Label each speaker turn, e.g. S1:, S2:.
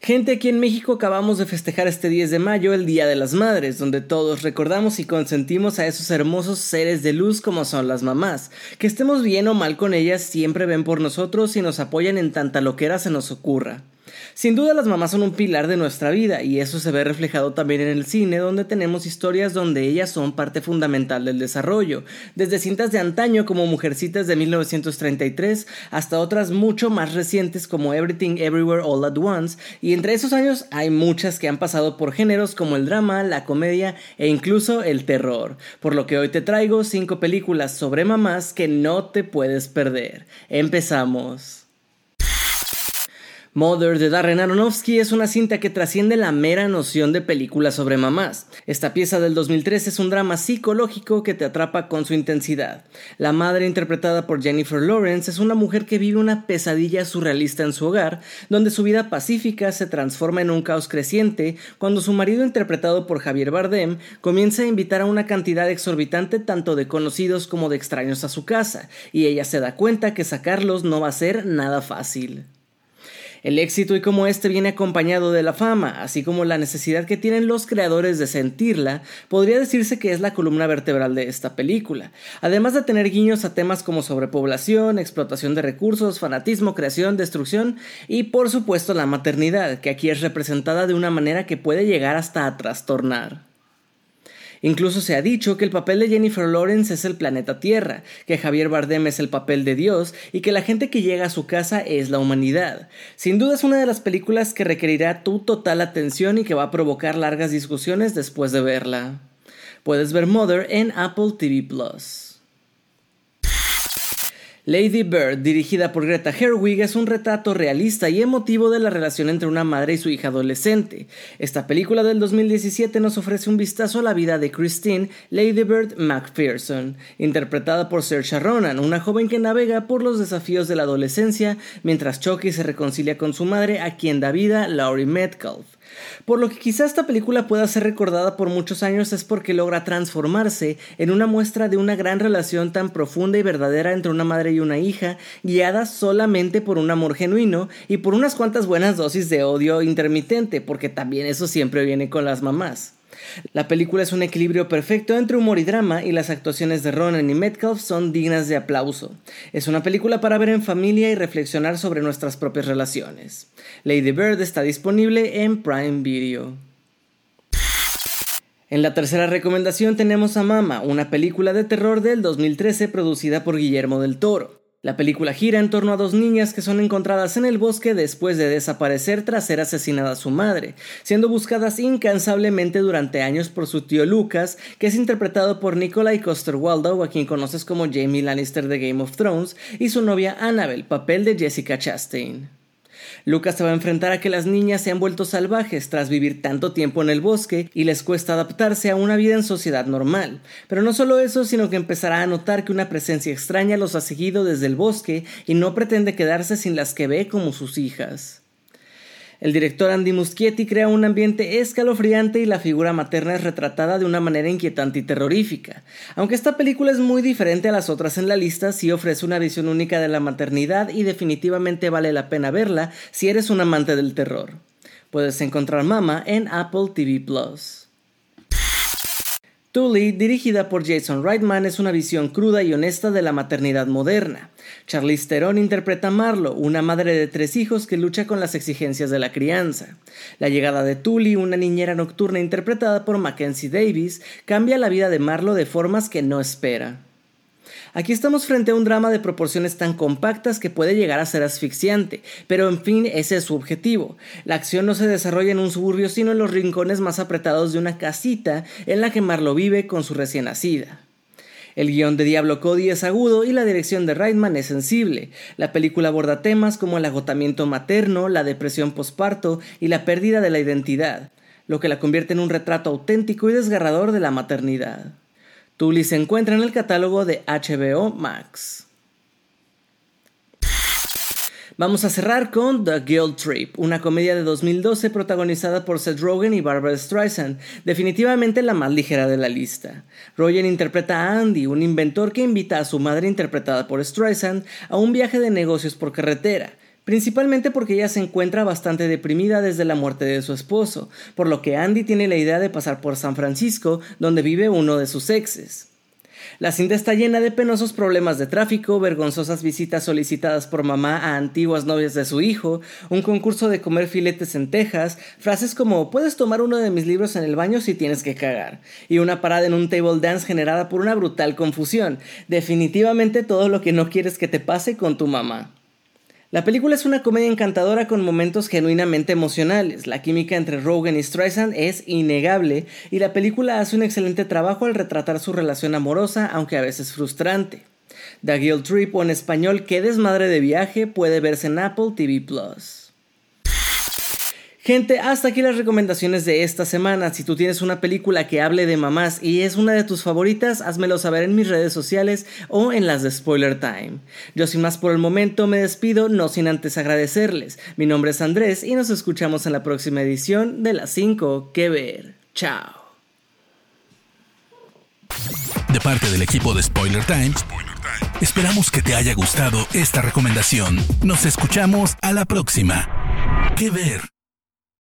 S1: Gente, aquí en México acabamos de festejar este 10 de mayo el Día de las Madres, donde todos recordamos y consentimos a esos hermosos seres de luz como son las mamás. Que estemos bien o mal con ellas, siempre ven por nosotros y nos apoyan en tanta loquera se nos ocurra. Sin duda las mamás son un pilar de nuestra vida y eso se ve reflejado también en el cine donde tenemos historias donde ellas son parte fundamental del desarrollo, desde cintas de antaño como Mujercitas de 1933 hasta otras mucho más recientes como Everything Everywhere All at Once y entre esos años hay muchas que han pasado por géneros como el drama, la comedia e incluso el terror, por lo que hoy te traigo 5 películas sobre mamás que no te puedes perder. Empezamos. Mother de Darren Aronofsky es una cinta que trasciende la mera noción de película sobre mamás. Esta pieza del 2003 es un drama psicológico que te atrapa con su intensidad. La madre interpretada por Jennifer Lawrence es una mujer que vive una pesadilla surrealista en su hogar, donde su vida pacífica se transforma en un caos creciente cuando su marido interpretado por Javier Bardem comienza a invitar a una cantidad exorbitante tanto de conocidos como de extraños a su casa, y ella se da cuenta que sacarlos no va a ser nada fácil. El éxito y como este viene acompañado de la fama, así como la necesidad que tienen los creadores de sentirla, podría decirse que es la columna vertebral de esta película, además de tener guiños a temas como sobrepoblación, explotación de recursos, fanatismo, creación, destrucción y por supuesto la maternidad, que aquí es representada de una manera que puede llegar hasta a trastornar. Incluso se ha dicho que el papel de Jennifer Lawrence es el planeta Tierra, que Javier Bardem es el papel de Dios y que la gente que llega a su casa es la humanidad. Sin duda es una de las películas que requerirá tu total atención y que va a provocar largas discusiones después de verla. Puedes ver Mother en Apple TV Plus. Lady Bird, dirigida por Greta Gerwig, es un retrato realista y emotivo de la relación entre una madre y su hija adolescente. Esta película del 2017 nos ofrece un vistazo a la vida de Christine Lady Bird McPherson, interpretada por Saoirse Ronan, una joven que navega por los desafíos de la adolescencia mientras Chucky se reconcilia con su madre, a quien da vida Laurie Metcalf. Por lo que quizá esta película pueda ser recordada por muchos años es porque logra transformarse en una muestra de una gran relación tan profunda y verdadera entre una madre y una hija, guiada solamente por un amor genuino y por unas cuantas buenas dosis de odio intermitente, porque también eso siempre viene con las mamás. La película es un equilibrio perfecto entre humor y drama y las actuaciones de Ronan y Metcalf son dignas de aplauso. Es una película para ver en familia y reflexionar sobre nuestras propias relaciones. Lady Bird está disponible en Prime Video. En la tercera recomendación tenemos a Mama, una película de terror del 2013 producida por Guillermo del Toro. La película gira en torno a dos niñas que son encontradas en el bosque después de desaparecer tras ser asesinada su madre, siendo buscadas incansablemente durante años por su tío Lucas, que es interpretado por Nikolai Coster-Waldau, a quien conoces como Jamie Lannister de Game of Thrones, y su novia Annabel, papel de Jessica Chastain. Lucas se va a enfrentar a que las niñas se han vuelto salvajes tras vivir tanto tiempo en el bosque y les cuesta adaptarse a una vida en sociedad normal. Pero no solo eso, sino que empezará a notar que una presencia extraña los ha seguido desde el bosque y no pretende quedarse sin las que ve como sus hijas. El director Andy Muschietti crea un ambiente escalofriante y la figura materna es retratada de una manera inquietante y terrorífica. Aunque esta película es muy diferente a las otras en la lista, sí ofrece una visión única de la maternidad y definitivamente vale la pena verla si eres un amante del terror. Puedes encontrar Mama en Apple TV Plus. Tully, dirigida por Jason Reitman, es una visión cruda y honesta de la maternidad moderna. Charlize Theron interpreta a Marlo, una madre de tres hijos que lucha con las exigencias de la crianza. La llegada de Tully, una niñera nocturna interpretada por Mackenzie Davis, cambia la vida de Marlo de formas que no espera. Aquí estamos frente a un drama de proporciones tan compactas que puede llegar a ser asfixiante, pero en fin ese es su objetivo. La acción no se desarrolla en un suburbio sino en los rincones más apretados de una casita en la que Marlo vive con su recién nacida. El guion de Diablo Cody es agudo y la dirección de Reitman es sensible. La película aborda temas como el agotamiento materno, la depresión posparto y la pérdida de la identidad. lo que la convierte en un retrato auténtico y desgarrador de la maternidad. Tully se encuentra en el catálogo de HBO Max. Vamos a cerrar con The Guild Trip, una comedia de 2012 protagonizada por Seth Rogen y Barbara Streisand, definitivamente la más ligera de la lista. Rogen interpreta a Andy, un inventor que invita a su madre interpretada por Streisand a un viaje de negocios por carretera, principalmente porque ella se encuentra bastante deprimida desde la muerte de su esposo, por lo que Andy tiene la idea de pasar por San Francisco, donde vive uno de sus exes. La cinta está llena de penosos problemas de tráfico, vergonzosas visitas solicitadas por mamá a antiguas novias de su hijo, un concurso de comer filetes en Texas, frases como puedes tomar uno de mis libros en el baño si tienes que cagar, y una parada en un table dance generada por una brutal confusión. Definitivamente todo lo que no quieres que te pase con tu mamá. La película es una comedia encantadora con momentos genuinamente emocionales. La química entre Rogan y Streisand es innegable y la película hace un excelente trabajo al retratar su relación amorosa, aunque a veces frustrante. The Guild Trip o en español Qué desmadre de viaje puede verse en Apple TV Plus. Gente, hasta aquí las recomendaciones de esta semana. Si tú tienes una película que hable de mamás y es una de tus favoritas, házmelo saber en mis redes sociales o en las de Spoiler Time. Yo sin más por el momento me despido, no sin antes agradecerles. Mi nombre es Andrés y nos escuchamos en la próxima edición de las 5 que ver. Chao.
S2: De parte del equipo de Spoiler Time, esperamos que te haya gustado esta recomendación. Nos escuchamos a la próxima. Que ver.